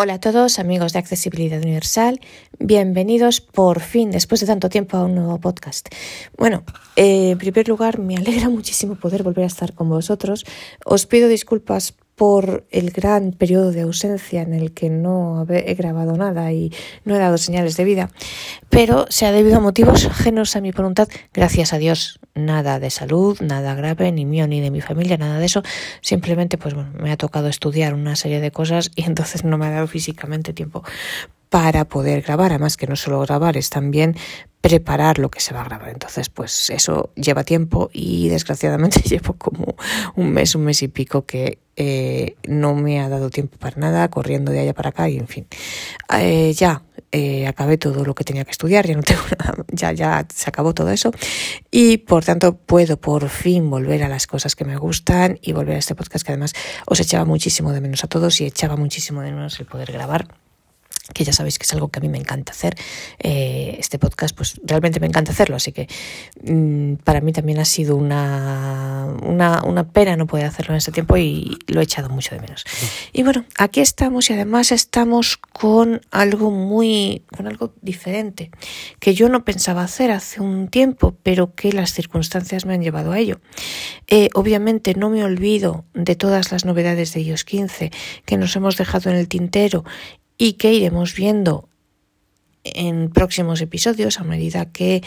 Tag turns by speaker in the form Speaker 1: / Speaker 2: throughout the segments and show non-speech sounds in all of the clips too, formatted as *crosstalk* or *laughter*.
Speaker 1: Hola a todos, amigos de Accesibilidad Universal. Bienvenidos por fin, después de tanto tiempo, a un nuevo podcast. Bueno, eh, en primer lugar, me *laughs* alegra muchísimo poder volver a estar con vosotros. Os pido disculpas por el gran periodo de ausencia en el que no he grabado nada y no he dado señales de vida, pero se ha debido a motivos ajenos a mi voluntad, gracias a Dios, nada de salud, nada grave, ni mío ni de mi familia, nada de eso, simplemente pues bueno, me ha tocado estudiar una serie de cosas y entonces no me ha dado físicamente tiempo para poder grabar, además que no solo grabar, es también preparar lo que se va a grabar. Entonces, pues eso lleva tiempo y desgraciadamente *laughs* llevo como un mes, un mes y pico que eh, no me ha dado tiempo para nada, corriendo de allá para acá y en fin. Eh, ya eh, acabé todo lo que tenía que estudiar, ya no *laughs* tengo nada, ya, ya se acabó todo eso y por tanto puedo por fin volver a las cosas que me gustan y volver a este podcast que además os echaba muchísimo de menos a todos y echaba muchísimo de menos el poder grabar que ya sabéis que es algo que a mí me encanta hacer. Eh, este podcast, pues realmente me encanta hacerlo, así que mm, para mí también ha sido una, una, una, pena no poder hacerlo en este tiempo y lo he echado mucho de menos. Y bueno, aquí estamos y además estamos con algo muy, con algo diferente, que yo no pensaba hacer hace un tiempo, pero que las circunstancias me han llevado a ello. Eh, obviamente no me olvido de todas las novedades de iOS 15 que nos hemos dejado en el tintero y que iremos viendo en próximos episodios a medida que,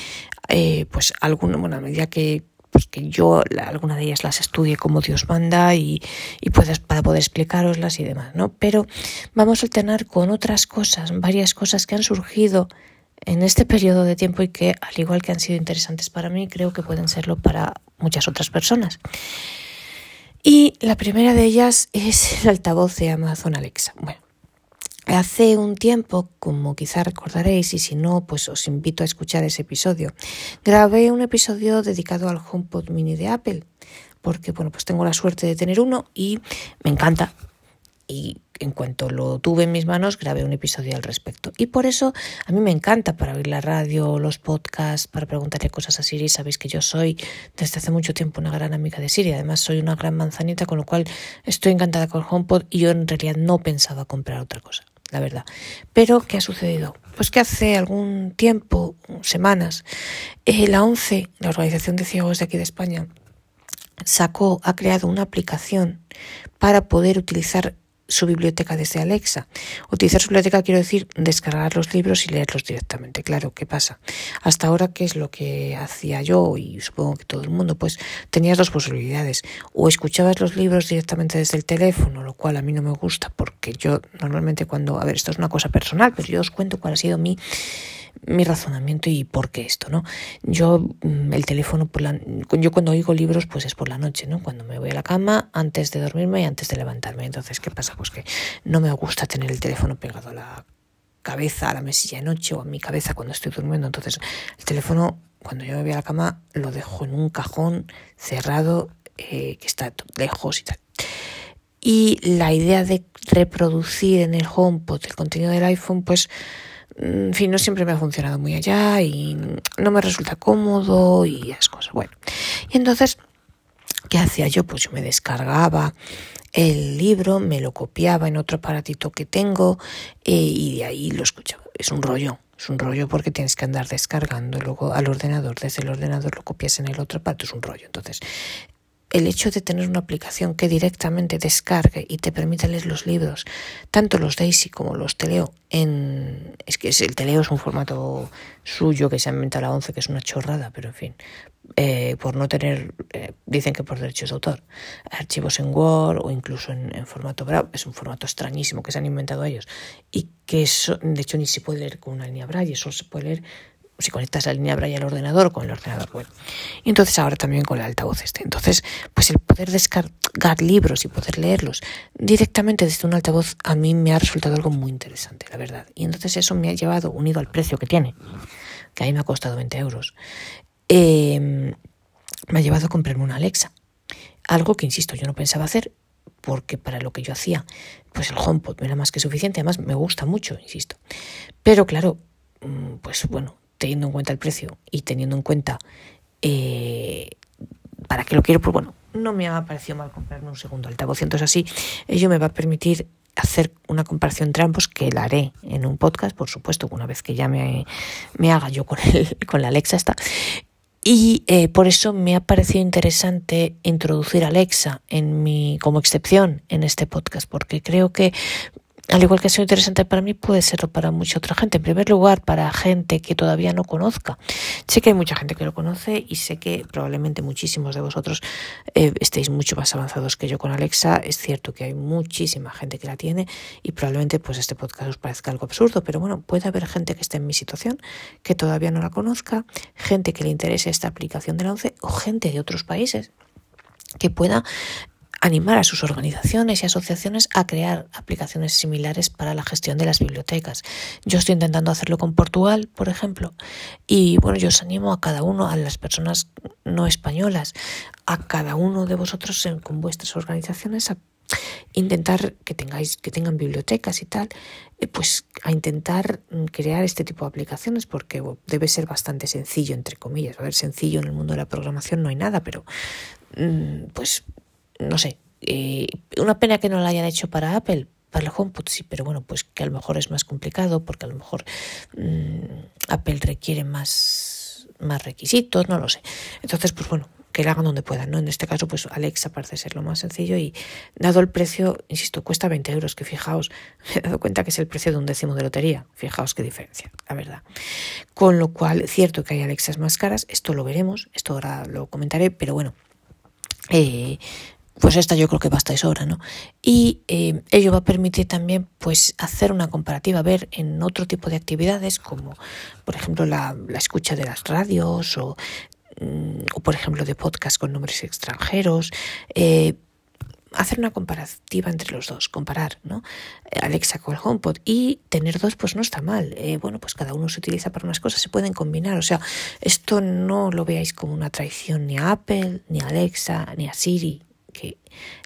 Speaker 1: eh, pues, alguna, bueno, a medida que pues que yo alguna de ellas las estudie como Dios manda y, y puedas, para poder explicaroslas y demás, ¿no? Pero vamos a alternar con otras cosas, varias cosas que han surgido en este periodo de tiempo y que, al igual que han sido interesantes para mí, creo que pueden serlo para muchas otras personas. Y la primera de ellas es el altavoz de Amazon Alexa. Bueno, Hace un tiempo, como quizá recordaréis, y si no, pues os invito a escuchar ese episodio, grabé un episodio dedicado al HomePod mini de Apple, porque bueno, pues tengo la suerte de tener uno y me encanta. Y en cuanto lo tuve en mis manos, grabé un episodio al respecto. Y por eso a mí me encanta para oír la radio, los podcasts, para preguntarle cosas a Siri. Sabéis que yo soy desde hace mucho tiempo una gran amiga de Siri. Además, soy una gran manzanita, con lo cual estoy encantada con HomePod y yo en realidad no pensaba comprar otra cosa la verdad. Pero, ¿qué ha sucedido? Pues que hace algún tiempo, semanas, eh, la ONCE, la Organización de Ciegos de aquí de España, sacó, ha creado una aplicación para poder utilizar su biblioteca desde Alexa. Utilizar su biblioteca quiero decir descargar los libros y leerlos directamente. Claro, ¿qué pasa? Hasta ahora, ¿qué es lo que hacía yo y supongo que todo el mundo? Pues tenías dos posibilidades. O escuchabas los libros directamente desde el teléfono, lo cual a mí no me gusta porque yo normalmente cuando, a ver, esto es una cosa personal, pero yo os cuento cuál ha sido mi mi razonamiento y por qué esto, ¿no? Yo mm, el teléfono por la yo cuando oigo libros pues es por la noche, ¿no? Cuando me voy a la cama antes de dormirme y antes de levantarme. Entonces, ¿qué pasa? Pues que no me gusta tener el teléfono pegado a la cabeza, a la mesilla de noche o a mi cabeza cuando estoy durmiendo. Entonces, el teléfono cuando yo me voy a la cama lo dejo en un cajón cerrado eh, que está lejos y tal. Y la idea de reproducir en el HomePod el contenido del iPhone, pues en fin, no siempre me ha funcionado muy allá y no me resulta cómodo y esas cosas. Bueno, y entonces, ¿qué hacía yo? Pues yo me descargaba el libro, me lo copiaba en otro aparatito que tengo eh, y de ahí lo escuchaba. Es un rollo, es un rollo porque tienes que andar descargando luego al ordenador, desde el ordenador lo copias en el otro aparato, es un rollo. Entonces, el hecho de tener una aplicación que directamente descargue y te permita leer los libros, tanto los Daisy como los Teleo, en es que el Teleo es un formato suyo que se ha inventado la 11, que es una chorrada, pero en fin, eh, por no tener, eh, dicen que por derechos de autor, archivos en Word o incluso en, formato Braille, es un formato extrañísimo que se han inventado ellos y que eso, de hecho ni se puede leer con una línea Braille, solo se puede leer si conectas la línea Braille al ordenador con el ordenador web. Y entonces ahora también con el altavoz este. Entonces, pues el poder descargar libros y poder leerlos directamente desde un altavoz a mí me ha resultado algo muy interesante, la verdad. Y entonces eso me ha llevado, unido al precio que tiene, que a mí me ha costado 20 euros, em, me ha llevado a comprarme una Alexa. Algo que, insisto, yo no pensaba hacer porque para lo que yo hacía, pues el HomePod no era más que suficiente, además me gusta mucho, insisto. Pero claro, mm, pues bueno, teniendo en cuenta el precio y teniendo en cuenta eh, para qué lo quiero, pues bueno, no me ha parecido mal comprarme un segundo altavoz. Entonces así ello me va a permitir hacer una comparación entre ambos, que la haré en un podcast, por supuesto, una vez que ya me, me haga yo con, el, *laughs* con la Alexa esta. Y eh, por eso me ha parecido interesante introducir a Alexa en mi, como excepción en este podcast, porque creo que al igual que ha sido interesante para mí, puede serlo para mucha otra gente. En primer lugar, para gente que todavía no conozca. Sé que hay mucha gente que lo conoce y sé que probablemente muchísimos de vosotros eh, estéis mucho más avanzados que yo con Alexa. Es cierto que hay muchísima gente que la tiene y probablemente pues este podcast os parezca algo absurdo, pero bueno, puede haber gente que esté en mi situación que todavía no la conozca, gente que le interese esta aplicación de la ONCE o gente de otros países que pueda animar a sus organizaciones y asociaciones a crear aplicaciones similares para la gestión de las bibliotecas. Yo estoy intentando hacerlo con Portugal, por ejemplo, y bueno, yo os animo a cada uno, a las personas no españolas, a cada uno de vosotros con vuestras organizaciones a intentar que tengáis que tengan bibliotecas y tal eh, pues a intentar mm, crear este tipo de aplicaciones porque debe ser bastante sencillo entre comillas a ver sencillo en el mundo de la programación no hay nada pero mm, pues no sé, eh, una pena que no la hayan hecho para Apple, para el HomePod sí, pero bueno, pues que a lo mejor es más complicado porque a lo mejor mm, Apple requiere más, más requisitos, no lo sé. Entonces, pues bueno, que la hagan donde puedan, ¿no? En este caso, pues Alexa parece ser lo más sencillo y dado el precio, insisto, cuesta 20 euros, que fijaos, *laughs* me he dado cuenta que es el precio de un décimo de lotería, fijaos qué diferencia, la verdad. Con lo cual, cierto que hay Alexas más caras, esto lo veremos, esto ahora lo comentaré, pero bueno, eh, pues esta yo creo que basta y sobra, ¿no? Y eh, ello va a permitir también pues hacer una comparativa, ver en otro tipo de actividades como por ejemplo la, escucha de las radios o, mm, o, por ejemplo de podcast con nombres extranjeros, eh, hacer una comparativa entre los dos, comparar, ¿no? Alexa con el HomePod y tener dos pues no está mal. Eh, bueno, pues cada uno se utiliza para unas cosas, se pueden combinar. O sea, esto no lo veáis como una traición ni a Apple, ni a Alexa, ni a Siri, que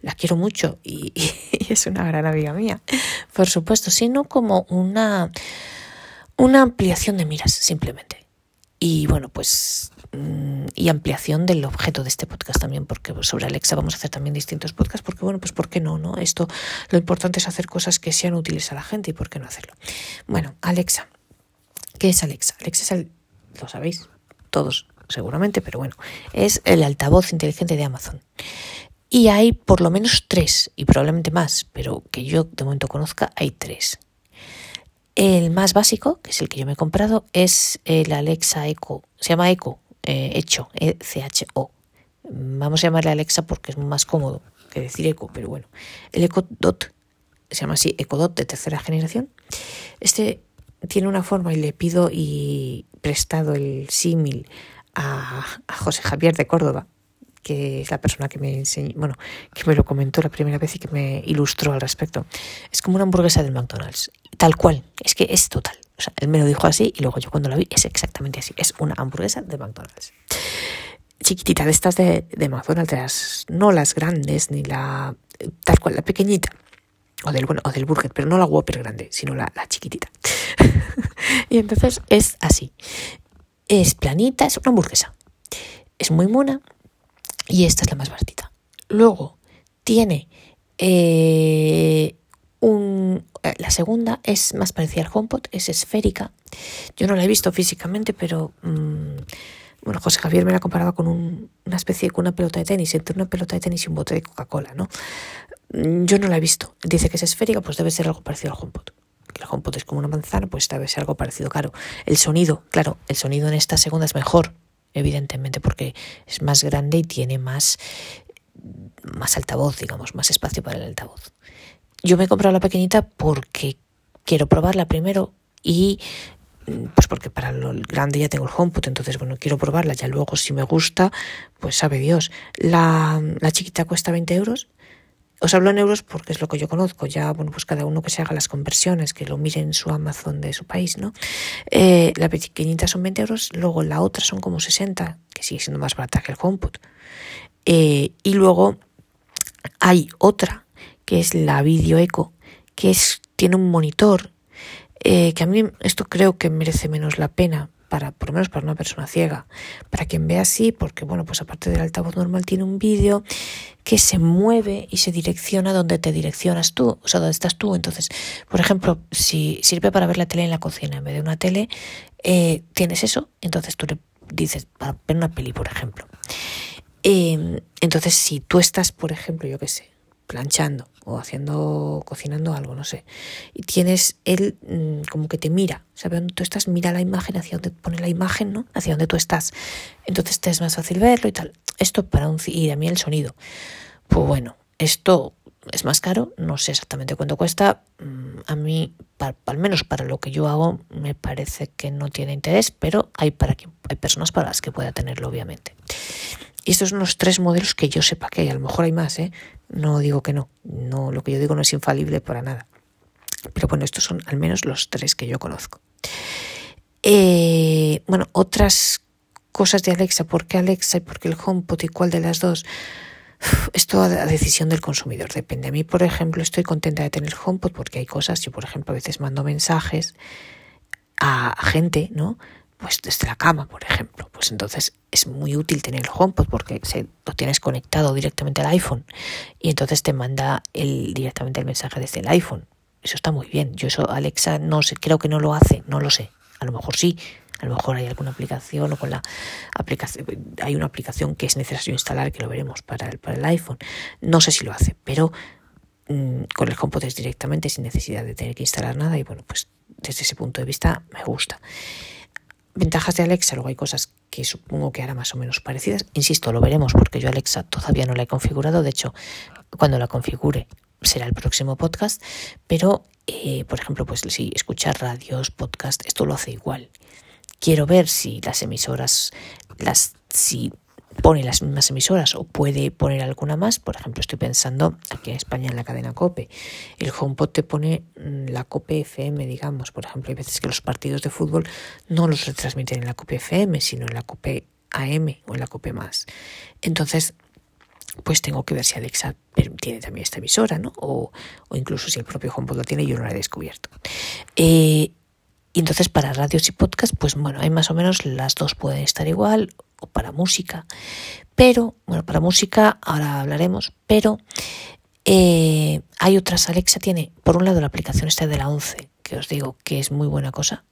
Speaker 1: la quiero mucho *laughs* y, es una gran amiga mía, por supuesto, sino como una, una ampliación de miras, simplemente. Y bueno, pues mm, y ampliación del objeto de este podcast también, porque sobre Alexa vamos a hacer también distintos podcasts, porque bueno, pues ¿por qué no? no? Esto lo importante es hacer cosas que sean útiles a la gente y ¿por qué no hacerlo? Bueno, Alexa. ¿Qué es Alexa? Alexa es el, lo sabéis todos seguramente, pero bueno, es el altavoz inteligente de Amazon. Y hay por lo menos tres, y probablemente más, pero que yo de momento conozca, hay tres. El más básico, que es el que yo me he comprado, es el Alexa Echo. Se llama Echo, eh, hecho, E-C-H-O. Vamos a llamarle Alexa porque es más cómodo que decir Echo, pero bueno. El Echo Dot, se llama así, Echo Dot de tercera generación. Este tiene una forma y le pido y prestado el símil a José Javier de Córdoba, que es la persona que me enseñó, bueno, que me lo comentó la primera vez y que me ilustró al respecto. Es como una hamburguesa del McDonald's, tal cual, es que es total. O sea, él me lo dijo así y luego yo cuando la vi es exactamente así, es una hamburguesa de McDonald's. Chiquitita, de estas de, McDonald's, no las grandes, ni la, tal cual, la pequeñita. O del, bueno, o del burger, pero no la Whopper grande, sino la chiquitita. *laughs* y entonces es así. Es planita, es una hamburguesa. Es muy mona, y esta es la más baratita. Luego tiene eh, un, eh, la segunda es más parecida al HomePod, es esférica. Yo no la he visto físicamente, pero mm, bueno, José Javier me la comparaba con una especie con una pelota de tenis, entre una pelota de tenis y un bote de Coca-Cola, ¿no? Mm, yo no la he visto. Dice que es esférica, pues debe ser algo parecido al HomePod. El HomePod es como una manzana, pues debe ser algo parecido. Claro, el sonido, claro, el sonido en esta segunda es mejor, evidentemente, porque es más grande y tiene más, más altavoz, digamos, más espacio para el altavoz. Yo me he comprado la pequeñita porque quiero probarla primero y pues porque para lo grande ya tengo el HomePod, entonces bueno, quiero probarla, ya luego si me gusta, pues sabe Dios. La, la chiquita cuesta 20 euros os hablo en euros porque es lo que yo conozco. Ya, bueno, pues cada uno que se haga las conversiones, que lo mire en su Amazon de su país, ¿no? Eh, la pequeñita son 20 euros, luego la otra son como 60, que sigue siendo más barata que el HomePod. Eh, y luego hay otra, que es la Video Eco, que es, tiene un monitor, eh, que a mí esto creo que merece menos la pena para, por lo menos para una persona ciega. Para quien vea así, porque bueno, pues aparte del altavoz normal tiene un vídeo que se mueve y se direcciona donde te direccionas tú, o sea, donde estás tú. Entonces, por ejemplo, si sirve para ver la tele en la cocina en vez de una tele, eh, tienes eso, entonces tú le dices, para ver una peli, por ejemplo. Em, entonces, si tú estás, por ejemplo, yo qué sé, planchando o haciendo, cocinando algo, no sé, y tienes él mm, como que te mira, ¿sabes dónde tú estás? Mira la imagen hacia donde pone la imagen, ¿no? Hacia donde tú estás. Entonces te es más fácil verlo y tal. Esto para un... y a mí el sonido. Pues bueno, esto es más caro, no sé exactamente cuánto cuesta. Mm, a mí, al menos para lo que yo hago, me parece que no tiene interés, pero hay, para, hay personas para las que pueda tenerlo, obviamente. Y estos son los tres modelos que yo sepa que hay. A lo mejor hay más, ¿eh? No digo que no. no. Lo que yo digo no es infalible para nada. Pero bueno, estos son al menos los tres que yo conozco. Eh, bueno, otras cosas de Alexa. ¿Por qué Alexa y por qué el HomePod y cuál de las dos? Esto a decisión del consumidor depende. A mí, por ejemplo, estoy contenta de tener el HomePod porque hay cosas. Yo, por ejemplo, a veces mando mensajes a gente, ¿no? Pues desde la cama, por ejemplo. Pues entonces es muy útil tener el HomePod porque se, lo tienes conectado directamente al iPhone y entonces te manda el, directamente el mensaje desde el iPhone. Eso está muy bien. Yo eso Alexa no sé, creo que no lo hace, no lo sé. A lo mejor sí, a lo mejor hay alguna aplicación o con la aplicación hay una aplicación que es necesario instalar que lo veremos para el, para el iPhone. No sé si lo hace, pero mm, con el HomePod es directamente sin necesidad de tener que instalar nada y bueno, pues desde ese punto de vista me gusta. Ventajas de Alexa, luego hay cosas que supongo que hará más o menos parecidas. Insisto, lo veremos porque yo Alexa todavía no la he configurado. De hecho, cuando la configure será el próximo podcast. Pero, eh, por ejemplo, pues si escuchar radios, podcast, esto lo hace igual. Quiero ver si las emisoras, las, si pone las mismas emisoras o puede poner alguna más. Por ejemplo, estoy pensando aquí en España en la cadena COPE. El HomePod te pone mm, la COPE FM, digamos. Por ejemplo, hay veces que los partidos de fútbol no los retransmiten en la COPE FM, sino en la COPE AM o en la COPE más. Entonces, pues tengo que ver si Alexa tiene también esta emisora, ¿no? O, o incluso si el propio HomePod lo tiene yo no lo he descubierto. Eh, y entonces para radios y podcast, pues bueno, hay más o menos las dos pueden estar igual para música. Pero, bueno, para música ahora hablaremos, pero eh, hay otras. Alexa tiene, por un lado, la aplicación esta de la 11, que os digo que es muy buena cosa.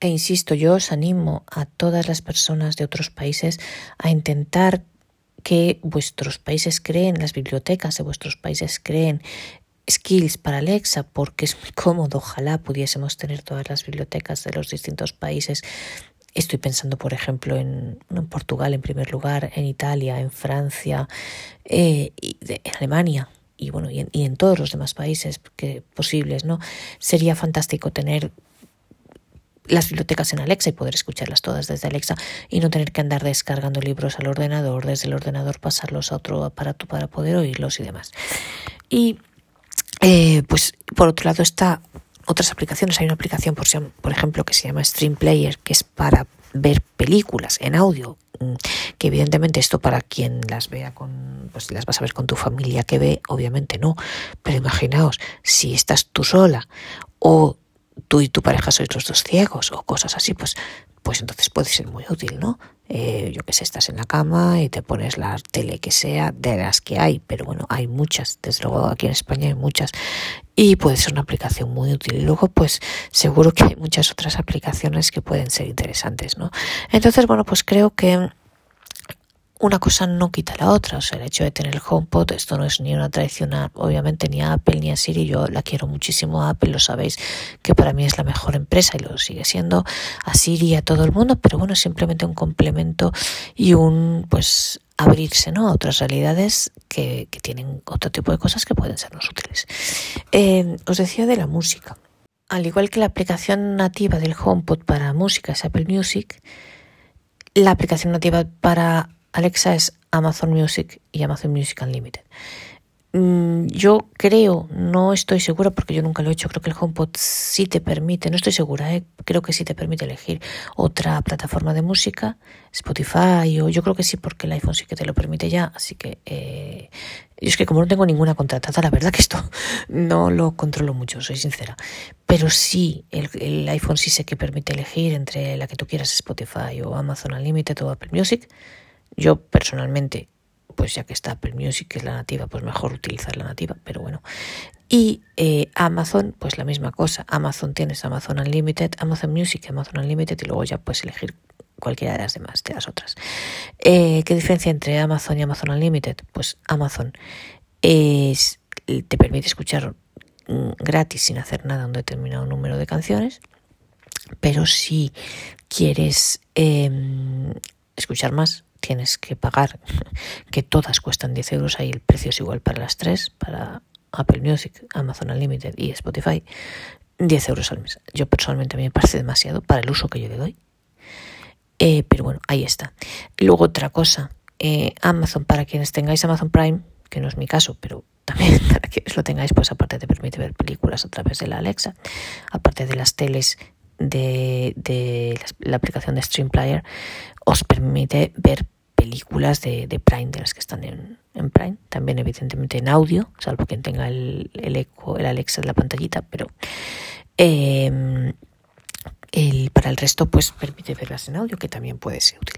Speaker 1: E insisto, yo os animo a todas las personas de otros países a intentar que vuestros países creen, las bibliotecas de vuestros países creen skills para Alexa porque es muy cómodo. Ojalá pudiésemos tener todas las bibliotecas de los distintos países. Estoy pensando, por ejemplo, en, en Portugal en primer lugar, en Italia, en Francia, eh, y en Alemania y bueno y en, todos los demás países que, posibles, ¿no? Sería fantástico tener las bibliotecas en Alexa y poder escucharlas todas desde Alexa y no tener que andar descargando libros al ordenador, desde el ordenador pasarlos a otro aparato para poder oírlos y demás. Y eh, pues por otro lado está otras aplicaciones. Hay una aplicación, por, por ejemplo, que se llama Stream Player, que es para ver películas en audio, mm, que evidentemente esto para quien las vea con, pues las vas a ver con tu familia que ve, obviamente no, pero imaginaos, si estás tú sola o tú y tu pareja sois los dos ciegos o cosas así, pues, pues entonces puede ser muy útil, ¿no? Eh, yo que sé, estás en la cama y te pones la tele que sea, de las que hay, pero bueno, hay muchas, desde luego aquí en España hay muchas, y puede ser una aplicación muy útil. Y luego, pues seguro que hay muchas otras aplicaciones que pueden ser interesantes, ¿no? Entonces, bueno, pues creo que una cosa no quita la otra. O sea, el hecho de tener el HomePod, esto no es ni una traición, obviamente, ni a Apple ni a Siri. Yo la quiero muchísimo a Apple, lo sabéis, que para mí es la mejor empresa y lo sigue siendo a Siri y a todo el mundo, pero bueno, simplemente un complemento y un, pues, abrirse ¿no? a otras realidades que, que tienen otro tipo de cosas que pueden sernos útiles. Eh, os decía de la música. Al igual que la aplicación nativa del HomePod para música es Apple Music, la aplicación nativa para Alexa es Amazon Music y Amazon Music Unlimited. Mm, yo creo, no estoy segura porque yo nunca lo he hecho, creo que el HomePod sí te permite, no estoy segura, ¿eh? creo que sí te permite elegir otra plataforma de música, Spotify o yo creo que sí porque el iPhone sí que te lo permite ya, así que eh, es que como no tengo ninguna contratada, la verdad que esto *laughs* no lo controlo mucho, soy sincera, pero sí, el, el iPhone sí sé que permite elegir entre la que tú quieras, Spotify o Amazon Unlimited o Apple Music. Yo personalmente pues ya que está Apple Music, que es la nativa, pues mejor utilizar la nativa, pero bueno. Y eh, Amazon, pues la misma cosa. Amazon tienes Amazon Unlimited, Amazon Music, Amazon Unlimited y luego ya puedes elegir cualquiera de las demás, de las otras. Eh, ¿Qué diferencia entre Amazon y Amazon Unlimited? Pues Amazon es, te permite escuchar mm, gratis sin hacer nada un determinado número de canciones, pero si quieres em, escuchar más, tienes que pagar, *laughs* que todas cuestan 10 euros, ahí el precio es igual para las tres, para Apple Music, Amazon Unlimited y Spotify, 10 euros al mes. Yo personalmente a mí me parece demasiado para el uso que yo le doy. Eh, pero bueno, ahí está. Luego otra cosa, eh, Amazon, para quienes tengáis Amazon Prime, que no es mi caso, pero también *laughs* para quienes lo tengáis, pues aparte te permite ver películas a través de la Alexa, aparte de las teles de, de la, la aplicación de Stream Player, os permite ver películas de, Prime, de las que están en, Prime, también evidentemente en audio, salvo quien tenga el, eco, el Alexa de la pantallita, pero el, para el resto pues permite verlas en audio, que también puede ser útil.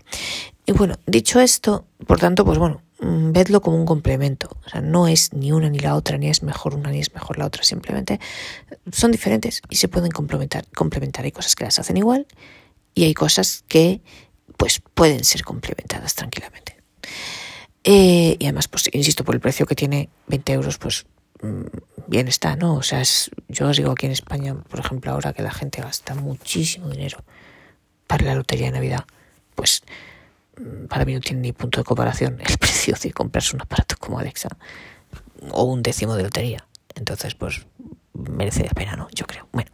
Speaker 1: Y bueno, dicho esto, por tanto, pues bueno, mm, vedlo como un complemento. O sea, no es ni una ni la otra, ni es mejor una ni es mejor la otra. Simplemente son diferentes y se pueden complementar. complementar. Hay cosas que las hacen igual y hay cosas que pues pueden ser complementadas tranquilamente. Eh, y además, pues insisto, por el precio que tiene, 20 euros, pues mm, bien está, ¿no? O sea, es, yo os digo aquí en España, por ejemplo, ahora que la gente gasta muchísimo dinero para la lotería de Navidad, pues mm, para mí no tiene ni punto de comparación *laughs* el precio de comprarse un aparato como Alexa o un décimo de lotería. Entonces, pues merece la pena, ¿no? Yo creo. Bueno.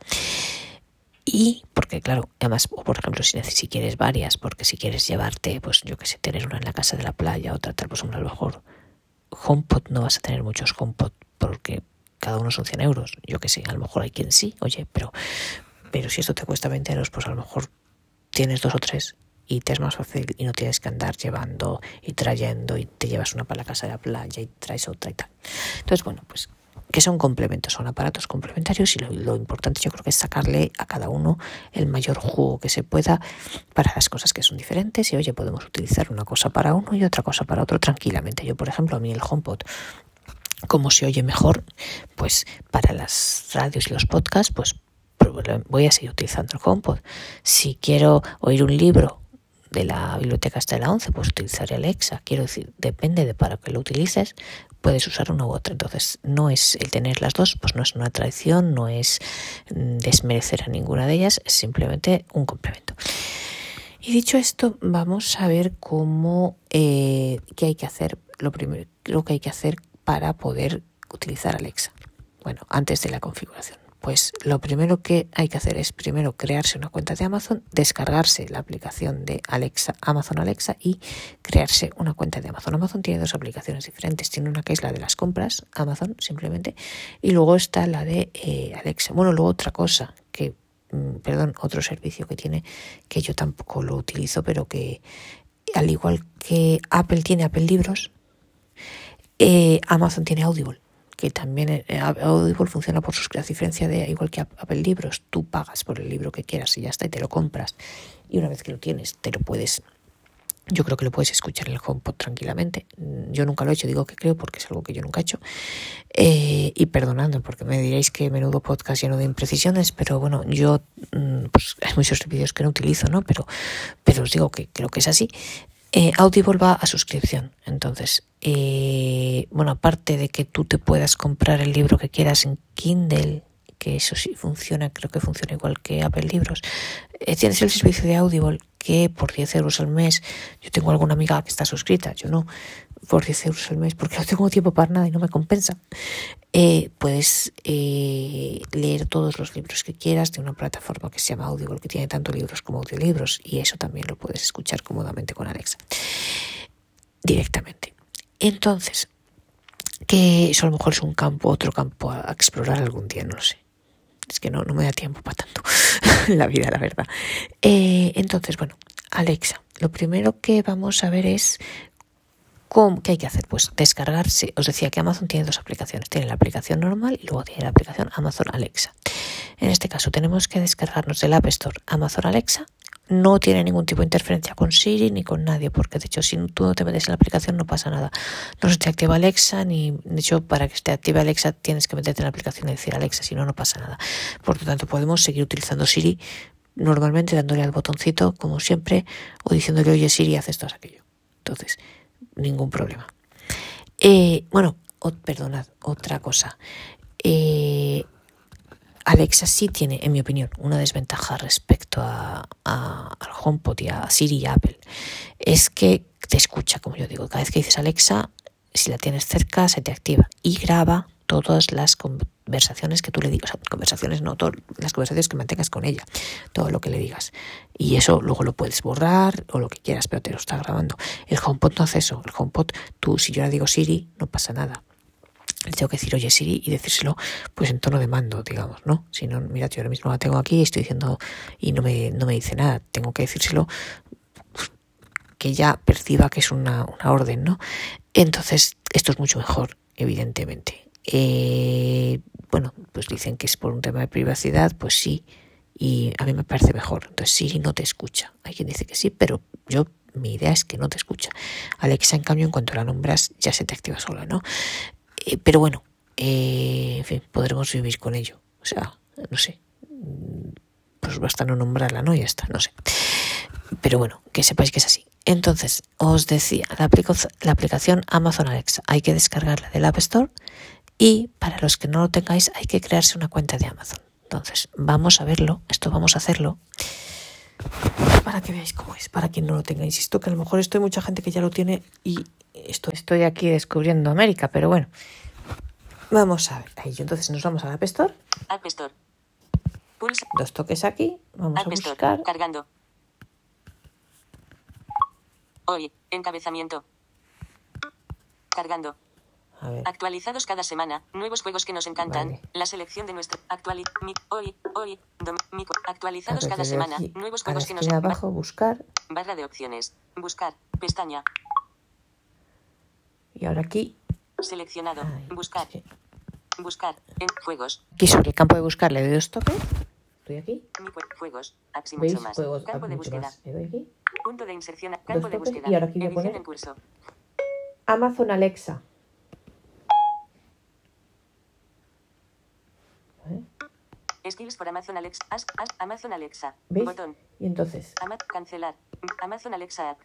Speaker 1: Y porque, claro, además, por ejemplo, si, si quieres varias, porque si quieres llevarte, pues yo que sé, tener una en la casa de la playa, otra tal, pues a lo mejor HomePod no vas a tener muchos HomePod porque cada uno son 100 euros. Yo que sé, a lo mejor hay quien sí, oye, pero, pero si esto te cuesta 20 euros, pues a lo mejor tienes dos o tres y te es más fácil y no tienes que andar llevando y trayendo y te llevas una para la casa de la playa y traes otra y tal. Entonces, bueno, pues que son complementos, son aparatos complementarios y lo, importante yo creo que es sacarle a cada uno el mayor jugo que se pueda para las cosas que son diferentes y oye, podemos utilizar una cosa para uno y otra cosa para otro tranquilamente. Yo, por ejemplo, a mí el HomePod como se oye mejor, pues para las radios y los podcasts, pues voy a seguir utilizando el HomePod. Si quiero oír un libro de la biblioteca hasta la 11, pues utilizaré Alexa. Quiero decir, depende de para qué lo utilices, puedes usar una u otra. Entonces, no es el tener las dos, pues no es una traición, no es mm, desmerecer a ninguna de ellas, es simplemente un complemento. Y dicho esto, vamos a ver cómo, eh, qué hay que hacer, lo primero, lo que hay que hacer para poder utilizar Alexa. Bueno, antes de la configuración. Pues lo primero que hay que hacer es primero crearse una cuenta de Amazon, descargarse la aplicación de Alexa, Amazon Alexa y crearse una cuenta de Amazon. Amazon tiene dos aplicaciones diferentes. Tiene una que es la de las compras, Amazon simplemente, y luego está la de eh, Alexa. Bueno, luego otra cosa que, mm, perdón, otro servicio que tiene que yo tampoco lo utilizo, pero que al igual que Apple tiene Apple Libros, eh, Amazon tiene Audible que también eh, Audible funciona por suscripción, de igual que Apple Libros, tú pagas por el libro que quieras y ya está, y te lo compras. Y una vez que lo tienes, te lo puedes yo creo que lo puedes escuchar en el HomePod tranquilamente. Yo nunca lo he hecho, digo que creo porque es algo que yo nunca he hecho. Eh, y perdonando, porque me diréis que menudo podcast lleno de imprecisiones, pero bueno, yo mm, pues hay muchos vídeos que no utilizo, ¿no? Pero, pero os digo que creo que es así. Eh, Audible va a suscripción. Entonces, eh, bueno, aparte de que tú te puedas comprar el libro que quieras en Kindle, que eso sí funciona, creo que funciona igual que Apple Libros, eh, tienes el servicio de Audible que por 10 euros al mes, yo tengo alguna amiga que está suscrita, yo no, por 10 euros al mes porque no tengo tiempo para nada y no me compensa. Eh, puedes eh, leer todos los libros que quieras de una plataforma que se llama Audible, que tiene tanto libros como audiolibros, y eso también lo puedes escuchar cómodamente con Alexa directamente. Entonces, que eso a lo mejor es un campo, otro campo a, explorar algún día, no lo sé. Es que no, no me da tiempo para tanto *laughs* la vida, la verdad. Eh, entonces, bueno, Alexa, lo primero que vamos a ver es ¿Qué hay que hacer? Pues descargarse. Os decía que Amazon tiene dos aplicaciones. Tiene la aplicación normal y luego tiene la aplicación Amazon Alexa. En este caso tenemos que descargarnos del App Store Amazon Alexa. No tiene ningún tipo de interferencia con Siri ni con nadie, porque de hecho si tú no te metes en la aplicación no pasa nada. No se te activa Alexa, ni de hecho para que se active Alexa tienes que meterte en la aplicación y decir Alexa, si no, no pasa nada. Por lo tanto, podemos seguir utilizando Siri normalmente dándole al botoncito, como siempre, o diciéndole, oye Siri, haz esto, haz aquello. Entonces, ningún problema. Eh, bueno, perdonad, otra cosa. Eh, Alexa sí tiene, en mi opinión, una desventaja respecto a, al HomePod y a Siri y Apple. Es que te escucha, como yo digo. Cada vez que dices Alexa, si la tienes cerca, se te activa y graba todas las conversaciones que tú le digas. conversaciones no, todas las conversaciones que mantengas con ella. Todo lo que le digas. Y eso luego lo puedes borrar o lo que quieras, pero te lo está grabando. El HomePod no hace eso. El HomePod, tú, si yo le digo Siri, no pasa nada tengo que decir, oye Siri, y decírselo pues en tono de mando, digamos, ¿no? Si no, mira, yo ahora mismo la tengo aquí y estoy diciendo, y no me, no me dice nada, tengo que decírselo que ella perciba que es una, una orden, ¿no? Entonces, esto es mucho mejor, evidentemente. Eh, bueno, pues dicen que es por un tema de privacidad, pues sí, y a mí me parece mejor. Entonces Siri no te escucha. Hay quien dice que sí, pero yo mi idea es que no te escucha. Alexa, en cambio, en cuanto la nombras, ya se te activa sola, ¿no? Eh, pero bueno, eh, en fin, podremos vivir con ello. O sea, no sé. Pues basta no nombrarla, ¿no? Ya está, no sé. Pero bueno, que sepáis que es así. Entonces, os decía, la aplicación Amazon Alexa hay que descargarla del App Store y para los que no lo tengáis hay que crearse una cuenta de Amazon. Entonces, vamos a verlo, esto vamos a hacerlo para que veáis cómo es, para quien no lo tenga. Insisto que a lo mejor esto hay mucha gente que ya lo tiene y estoy aquí descubriendo América, pero bueno. Vamos a ver. Ahí, entonces nos vamos a App Store.
Speaker 2: App Store.
Speaker 1: Dos toques aquí. Vamos a buscar.
Speaker 2: Cargando. Hoy, encabezamiento. Cargando. Actualizados cada semana, nuevos juegos que nos encantan, la selección de nuestro actuali hoy, hoy, actualizados cada semana, nuevos juegos que nos
Speaker 1: encantan. abajo buscar.
Speaker 2: Barra de opciones, buscar, pestaña.
Speaker 1: Y ahora aquí.
Speaker 2: Seleccionado, buscar. Buscar en juegos.
Speaker 1: Aquí sobre el campo de buscar le doy dos toques. Estoy aquí.
Speaker 2: Juegos, apps y mucho más.
Speaker 1: Juegos,
Speaker 2: campo de búsqueda.
Speaker 1: Más. Le doy aquí.
Speaker 2: Punto de inserción, campo de búsqueda.
Speaker 1: Y ahora aquí voy a poner
Speaker 2: en curso.
Speaker 1: Amazon Alexa.
Speaker 2: Skills por Amazon Alexa. Amazon Alexa.
Speaker 1: ¿Veis?
Speaker 2: Botón.
Speaker 1: Y entonces.
Speaker 2: cancelar. Amazon Alexa App.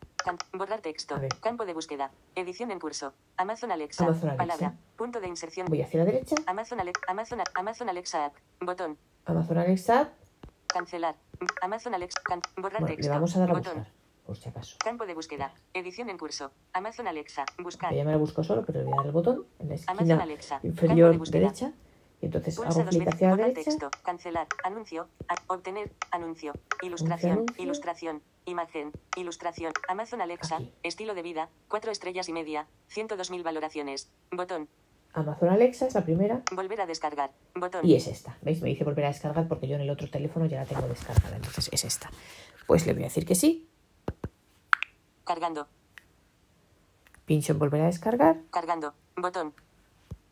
Speaker 2: borrar texto. Campo de búsqueda. Edición en curso. Amazon Alexa.
Speaker 1: Amazon Alexa.
Speaker 2: Palabra. Punto de inserción.
Speaker 1: Voy hacia la derecha.
Speaker 2: Amazon, Ale Amazon, Amazon Alexa App. Botón.
Speaker 1: Amazon Alexa App.
Speaker 2: Cancelar. Amazon Alexa. borrar
Speaker 1: bueno,
Speaker 2: texto.
Speaker 1: Le vamos a dar a
Speaker 2: Botón.
Speaker 1: buscar. Por si acaso.
Speaker 2: Campo de búsqueda. Edición en curso. Amazon Alexa. Buscar.
Speaker 1: ya me la busco solo, pero le voy a dar el botón en la esquina Alexa. inferior de derecha. Entonces
Speaker 2: Pulsa
Speaker 1: hago clic hacia la derecha.
Speaker 2: Texto, cancelar, anuncio, obtener, anuncio, ilustración,
Speaker 1: anuncio.
Speaker 2: ilustración, imagen, ilustración, Amazon Alexa,
Speaker 1: Aquí.
Speaker 2: estilo de vida, 4 estrellas y media, 102.000 valoraciones, botón,
Speaker 1: Amazon Alexa es la primera.
Speaker 2: volver a descargar, botón,
Speaker 1: Y es esta. ¿Veis? Me dice volver a descargar porque yo en el otro teléfono ya la tengo descargada. Entonces es esta. Pues le voy a decir que sí.
Speaker 2: cargando,
Speaker 1: Pincho en volver a descargar.
Speaker 2: cargando, botón,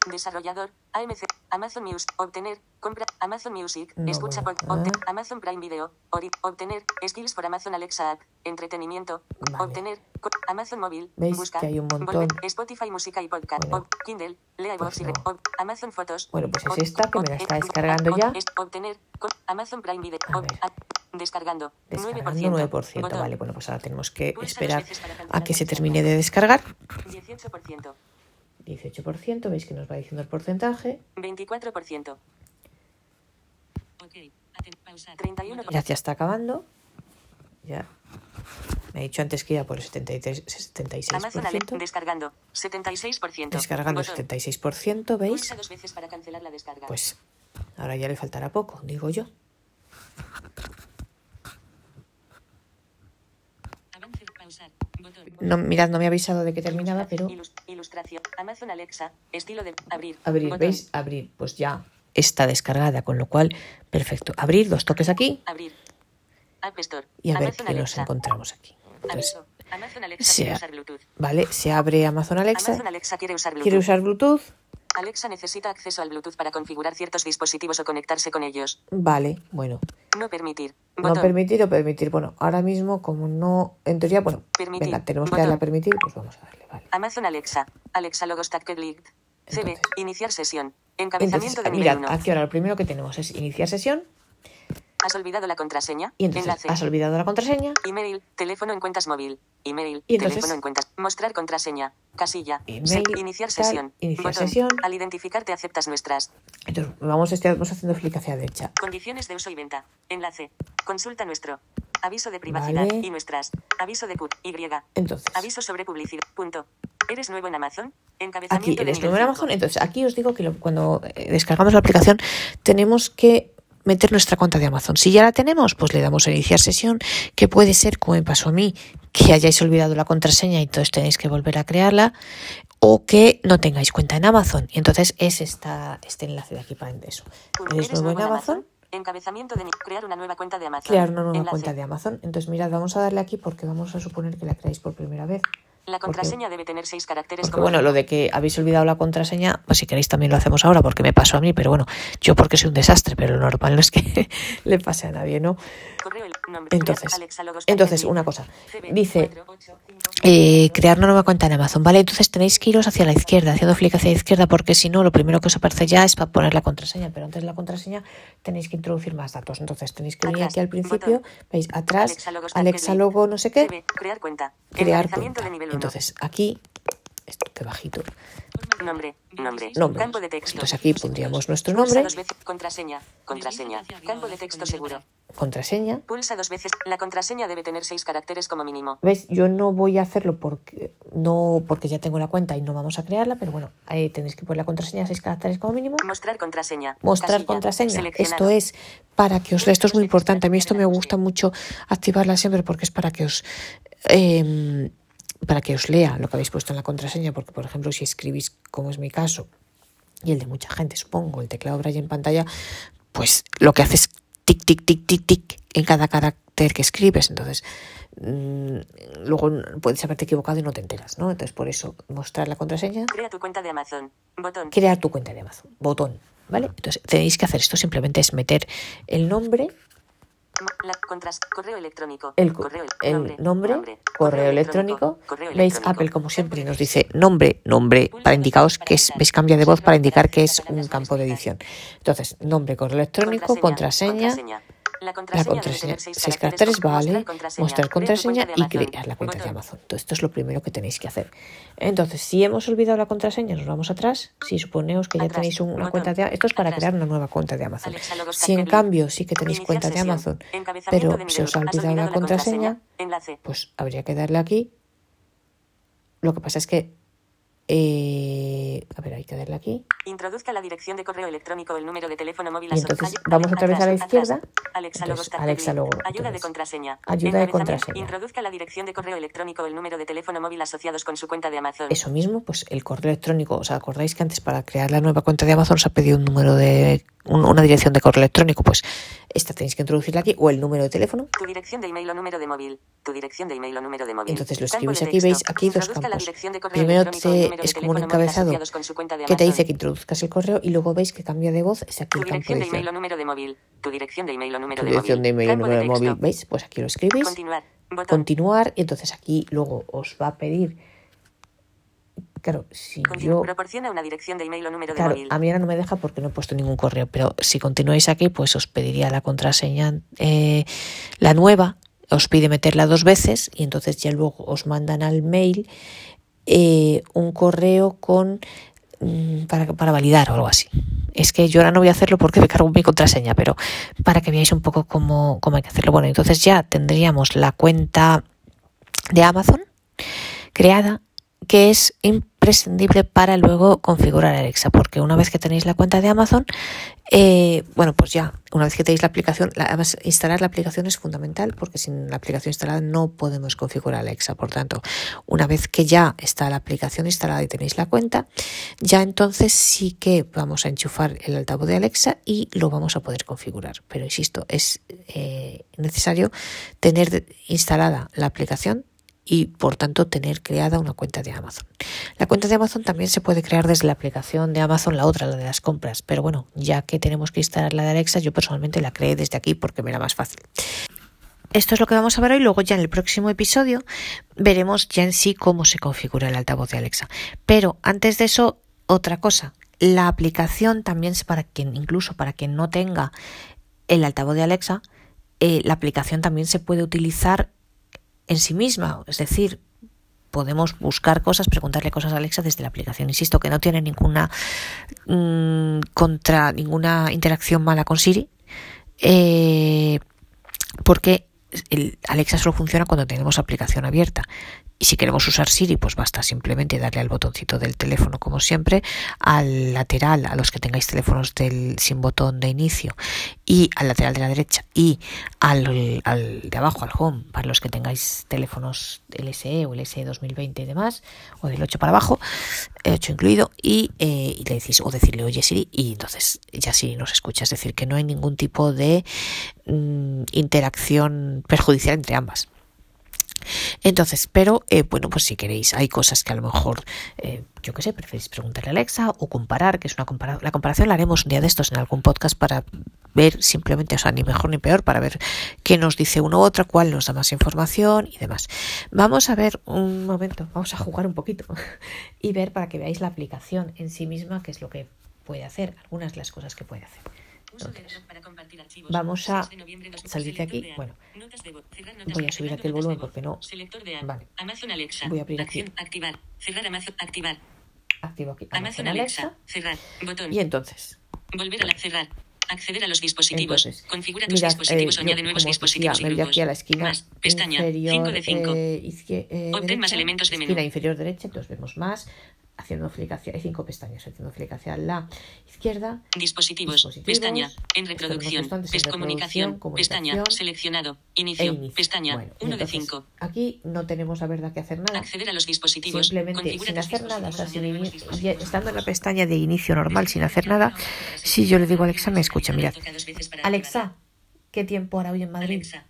Speaker 2: desarrollador, AMC, Amazon Music, obtener, compra, Amazon Music,
Speaker 1: No,
Speaker 2: escucha,
Speaker 1: bueno,
Speaker 2: por- obte-
Speaker 1: ah.
Speaker 2: Amazon Prime Video, ori- obtener, skills por Amazon Alexa App, entretenimiento,
Speaker 1: Vale.
Speaker 2: obtener, Amazon Móvil,
Speaker 1: ¿Veis
Speaker 2: buscar,
Speaker 1: que hay un montón?
Speaker 2: volver, Spotify Música y Podcast,
Speaker 1: Bueno.
Speaker 2: ob- Kindle, Lea
Speaker 1: Pues no.
Speaker 2: ob- Amazon Fotos,
Speaker 1: Bueno, pues es esta que me la está descargando ya.
Speaker 2: es- obtener, Amazon Prime Video, descargando,
Speaker 1: Descargando
Speaker 2: 9%,
Speaker 1: 9%.
Speaker 2: botón,
Speaker 1: Vale, bueno, pues ahora tenemos que esperar a que se termine de descargar.
Speaker 2: 18%,
Speaker 1: 18%, veis que nos va diciendo el porcentaje.
Speaker 2: 24%,
Speaker 3: Ok. Aten- pausar.
Speaker 2: 31%.
Speaker 1: Ya, ya está acabando. Ya. Me ha dicho antes que iba por el 73, 76%.
Speaker 2: Amazon descargando, 76%,
Speaker 1: Descargando el
Speaker 2: botón.
Speaker 1: 76%, ¿veis?
Speaker 2: Pulsa dos veces para cancelar la descarga.
Speaker 1: Pues ahora ya le faltará poco, digo yo.
Speaker 3: Avance. Pausar.
Speaker 1: No, mirad, no me ha avisado de que terminaba, pero
Speaker 2: Ilus- ilustración. Amazon Alexa. Estilo de abrir.
Speaker 1: abrir,
Speaker 2: Botón.
Speaker 1: ¿veis? Abrir, pues ya está descargada, con lo cual, perfecto. Abrir, dos toques aquí
Speaker 2: Abrir. App Store.
Speaker 1: y a ver
Speaker 2: Amazon
Speaker 1: qué nos encontramos aquí. Entonces.
Speaker 2: Amazon Alexa
Speaker 1: se
Speaker 2: quiere usar Bluetooth.
Speaker 1: vale, se abre Amazon Alexa,
Speaker 2: Amazon Alexa quiere usar Bluetooth.
Speaker 1: quiere usar Bluetooth,
Speaker 2: Alexa necesita acceso al Bluetooth para configurar ciertos dispositivos o conectarse con ellos.
Speaker 1: vale, bueno.
Speaker 2: No permitir.
Speaker 1: No permitir o permitir. Bueno, ahora mismo, como no, en teoría, bueno,
Speaker 2: Permitir.
Speaker 1: venga, tenemos que darle a permitir, pues vamos a darle, vale.
Speaker 2: Amazon Alexa. Alexa Logos Lead. CB. Iniciar sesión. Encabezamiento
Speaker 1: Entonces,
Speaker 2: de nivel
Speaker 1: mirad,
Speaker 2: 1.
Speaker 1: aquí ahora lo primero que tenemos es iniciar sesión
Speaker 2: Has olvidado la contraseña.
Speaker 1: y entonces
Speaker 2: Enlace.
Speaker 1: has olvidado la contraseña
Speaker 2: Email. Teléfono en cuentas móvil. Email.
Speaker 1: Y entonces-
Speaker 2: teléfono en cuentas. Mostrar contraseña. Casilla.
Speaker 1: Email,
Speaker 2: Se- iniciar
Speaker 1: tal,
Speaker 2: sesión.
Speaker 1: iniciar
Speaker 2: Botón.
Speaker 1: sesión.
Speaker 2: Al identificarte aceptas nuestras.
Speaker 1: Entonces, vamos, estamos haciendo flick hacia derecha.
Speaker 2: Condiciones de uso y venta. Enlace. Consulta nuestro. Aviso de privacidad
Speaker 1: Vale.
Speaker 2: y nuestras. Aviso de Q. Y.
Speaker 1: Entonces,
Speaker 2: Aviso sobre publicidad. Punto. ¿Eres nuevo en Amazon?
Speaker 1: aquí
Speaker 2: Encabezamiento
Speaker 1: en
Speaker 2: de
Speaker 1: este
Speaker 2: nivel
Speaker 1: nuevo
Speaker 2: cinco.
Speaker 1: Amazon, entonces aquí os digo que lo- cuando eh, descargamos la aplicación tenemos que meter nuestra cuenta de Amazon. Si ya la tenemos, pues le damos a iniciar sesión, que puede ser, como me pasó a mí, que hayáis olvidado la contraseña y entonces tenéis que volver a crearla, o que no tengáis cuenta en Amazon. Y entonces es esta, este enlace de aquí para eso. Eres nuevo en Amazon,
Speaker 2: Encabezamiento de crear una nueva cuenta de Amazon.
Speaker 1: crear una nueva
Speaker 2: Enlace.
Speaker 1: cuenta de Amazon. Entonces, mirad, vamos a darle aquí porque vamos a suponer que la creáis por primera vez.
Speaker 2: La contraseña debe tener seis caracteres
Speaker 1: Porque
Speaker 2: como
Speaker 1: bueno, lo de que habéis olvidado la contraseña, pues si queréis también lo hacemos ahora, porque me pasó a mí, pero bueno, yo porque soy un desastre, pero lo normal no es que *laughs* le pase a nadie, ¿no?
Speaker 2: correo,
Speaker 1: Entonces, entonces una cosa, dice
Speaker 2: 485.
Speaker 1: eh, crear una nueva cuenta en Amazon, ¿vale? Entonces tenéis que iros hacia la izquierda, haciendo clic hacia la izquierda, porque si no, lo primero que os aparece ya es para poner la contraseña, pero antes de la contraseña tenéis que introducir más datos. Entonces tenéis que venir aquí al principio, veis atrás,
Speaker 2: Alexa
Speaker 1: logo no sé qué,
Speaker 2: crear cuenta.
Speaker 1: crear cuenta. Entonces aquí, esto que bajito,
Speaker 2: Nombre, nombre,
Speaker 1: nombre.
Speaker 2: campo de texto.
Speaker 1: Entonces aquí pondríamos nuestro
Speaker 2: Pulsa
Speaker 1: nombre,
Speaker 2: dos veces, contraseña, contraseña, campo de texto seguro.
Speaker 1: contraseña.
Speaker 2: Pulsa dos veces. La contraseña debe tener seis caracteres como mínimo.
Speaker 1: ¿Ves? Yo no voy a hacerlo porque no porque ya tengo la cuenta y no vamos a crearla, pero bueno, ahí tenéis que poner la contraseña seis caracteres como mínimo.
Speaker 2: Mostrar contraseña.
Speaker 1: Mostrar
Speaker 2: Casilla.
Speaker 1: contraseña. Esto es para que os. Esto es muy importante. A mí esto me gusta mucho activarla siempre porque es para que os em, para que os lea lo que habéis puesto en la contraseña. Porque, por ejemplo, si escribís, como es mi caso, y el de mucha gente, supongo, el teclado braille en pantalla, pues lo que hace es tic, tic, tic, tic, tic en cada carácter que escribes. Entonces, mm, luego puedes haberte equivocado y no te enteras, ¿no? Entonces, por eso, mostrar la contraseña,
Speaker 2: Crea tu cuenta de Amazon. Botón.
Speaker 1: crear tu cuenta de Amazon, botón, ¿vale? Entonces, tenéis que hacer esto, simplemente es meter el nombre,
Speaker 2: La contras, correo electrónico.
Speaker 1: el, co-
Speaker 2: correo,
Speaker 1: el nombre, correo electrónico.
Speaker 2: correo
Speaker 1: ¿Veis?
Speaker 2: electrónico.
Speaker 1: Apple, como siempre, nos dice nombre, nombre, para indicaros que es, veis, cambia de voz para indicar que es un campo de edición. Entonces, nombre, correo electrónico, contraseña,
Speaker 2: La
Speaker 1: la
Speaker 2: contraseña, debe
Speaker 1: contraseña,
Speaker 2: seis
Speaker 1: seis caracteres, vale, mostrar contraseña y crear la cuenta de. Amazon. Entonces, esto es lo primero que tenéis que hacer. Entonces, si hemos olvidado la contraseña, nos vamos atrás. Si suponeos que ya
Speaker 2: Atrás,
Speaker 1: tenéis un- una
Speaker 2: botón.
Speaker 1: cuenta de Esto es para
Speaker 2: Atrás.
Speaker 1: crear una nueva cuenta de Amazon.
Speaker 2: Alexa,
Speaker 1: Si en cambio sí que tenéis cuenta de. Amazon, pero
Speaker 2: de
Speaker 1: se os ha olvidado la contraseña,
Speaker 2: Enlace.
Speaker 1: pues habría que darle aquí. Lo que pasa es que. Eh, a ver, hay que darle aquí.
Speaker 2: Introduzca la dirección de correo electrónico el número de teléfono móvil
Speaker 1: Y entonces vamos otra vez a la izquierda.
Speaker 2: Alexa Tag
Speaker 1: Alexa. Logo.
Speaker 2: Ayuda de contraseña.
Speaker 1: ayuda de contraseña.
Speaker 2: Introduzca la dirección de correo electrónico el número de teléfono móvil asociados con su cuenta de Amazon.
Speaker 1: Eso mismo, pues el correo electrónico. ¿Os acordáis que antes para crear la nueva cuenta de Amazon os ha pedido un número de. un- una dirección de correo electrónico? Pues esta tenéis que introducirla aquí, o el número de teléfono.
Speaker 2: Tu dirección de email o número de móvil. Tu dirección de email o número de móvil.
Speaker 1: Entonces lo escribís aquí, veis aquí dos campos. Primero te- es como un encabezado que te dice que introduzcas el correo y luego veis que cambia de voz. Es aquí
Speaker 2: Tu
Speaker 1: el campo de
Speaker 2: dirección de email o número de móvil. Tu dirección de email o número
Speaker 1: Tu
Speaker 2: de
Speaker 1: dirección
Speaker 2: móvil.
Speaker 1: de email número de móvil. ¿veis? Pues aquí lo escribís.
Speaker 2: Continuar. Botón.
Speaker 1: Continuar, y entonces aquí luego os va a pedir. Claro, si
Speaker 2: Continu-
Speaker 1: yo.
Speaker 2: Proporciona una dirección de email o número de
Speaker 1: Claro,
Speaker 2: móvil.
Speaker 1: a mí ahora no me deja porque no he puesto ningún correo, pero si continuáis aquí, pues os pediría la contraseña, eh, la nueva, os pide meterla dos veces y entonces ya luego os mandan al mail eh, un correo con mm, para, para validar o algo así. Es que yo ahora no voy a hacerlo porque me cargo mi contraseña, pero para que veáis un poco cómo, cómo hay que hacerlo. Bueno, entonces ya tendríamos la cuenta de Amazon creada que es imprescindible para luego configurar Alexa, porque una vez que tenéis la cuenta de Amazon, Eh, bueno, pues ya, una vez que tenéis la aplicación, la, además instalar la aplicación es fundamental porque sin la aplicación instalada no podemos configurar Alexa. Por tanto, una vez que ya está la aplicación instalada y tenéis la cuenta, ya entonces sí que vamos a enchufar el altavoz de Alexa y lo vamos a poder configurar. Pero insisto, es eh, necesario tener instalada la aplicación y por tanto tener creada una cuenta de Amazon. La cuenta de Amazon también se puede crear desde la aplicación de Amazon, la otra, la de las compras, pero bueno, ya que tenemos que instalar la de Alexa, yo personalmente la creé desde aquí porque me era más fácil. Esto es lo que vamos a ver hoy, luego ya en el próximo episodio veremos ya en sí cómo se configura el altavoz de Alexa. Pero antes de eso, otra cosa, la aplicación también es para quien, incluso para quien no tenga el altavoz de Alexa, eh, la aplicación también se puede utilizar en sí misma, es decir, podemos buscar cosas, preguntarle cosas a Alexa desde la aplicación. Insisto que no tiene ninguna mm, contra ninguna interacción mala con Siri, eh, porque Alexa solo funciona cuando tenemos aplicación abierta. Y si queremos usar Siri, pues basta simplemente darle al botoncito del teléfono, como siempre, al lateral, a los que tengáis teléfonos del, sin botón de inicio, y al lateral de la derecha, y al, al de abajo, al home, para los que tengáis teléfonos LSE o LSE 2020 y demás, o del 8 para abajo, el 8 incluido, y, eh, le decís, o decirle, oye Siri, y entonces ya Siri nos escucha. Es decir, que no hay ningún tipo de mm, interacción perjudicial entre ambas. Entonces, pero eh, bueno, pues si queréis, hay cosas que a lo mejor, eh, yo qué sé, preferís preguntarle a Alexa o comparar, que es una comparación. La comparación la haremos un día de estos en algún podcast para ver simplemente, o sea, ni mejor ni peor, para ver qué nos dice uno u otra, cuál nos da más información y demás. Vamos a ver un momento, vamos a jugar un poquito *laughs* y ver para que veáis la aplicación en sí misma, qué es lo que puede hacer, algunas de las cosas que puede hacer. Entonces, vamos a salir de aquí. Bueno, voy a subir aquí el volumen porque no. Vale. Voy a abrir aquí.
Speaker 2: Activar. Cerrar Amazon. Activar.
Speaker 1: Activo aquí.
Speaker 2: Amazon Alexa. Cerrar. Botón.
Speaker 1: Y entonces,
Speaker 2: Volver a la cerrar. Acceder a los dispositivos.
Speaker 1: Entonces,
Speaker 2: Configura tus
Speaker 1: mirad,
Speaker 2: dispositivos.
Speaker 1: eh,
Speaker 2: añade
Speaker 1: yo,
Speaker 2: nuevos dispositivos
Speaker 1: decía,
Speaker 2: y grupos.
Speaker 1: aquí a la esquina
Speaker 2: Más. Pestaña.
Speaker 1: inferior,
Speaker 2: 5 de 5.
Speaker 1: eh, eh,
Speaker 2: Obtén más elementos de menú.
Speaker 1: esquina inferior derecha, entonces vemos más, haciendo clic hacia, hay cinco pestañas, haciendo clic hacia la izquierda,
Speaker 2: Dispositivos.
Speaker 1: Dispositivos.
Speaker 2: Pestaña. En reproducción. comunicación. Pestaña.
Speaker 1: comunicación.
Speaker 2: Seleccionado.
Speaker 1: e
Speaker 2: Inicio. Pestaña.
Speaker 1: Bueno,
Speaker 2: 1 de 5.
Speaker 1: Aquí no tenemos la verdad que hacer nada.
Speaker 2: Acceder a los dispositivos.
Speaker 1: Simplemente sin hacer nada, o sea, sin estando en la pestaña de inicio normal, sin hacer nada, si yo le digo a Alexa, me escucha, mirad. Alexa, ¿qué tiempo hará hoy en Madrid?
Speaker 2: Alexa.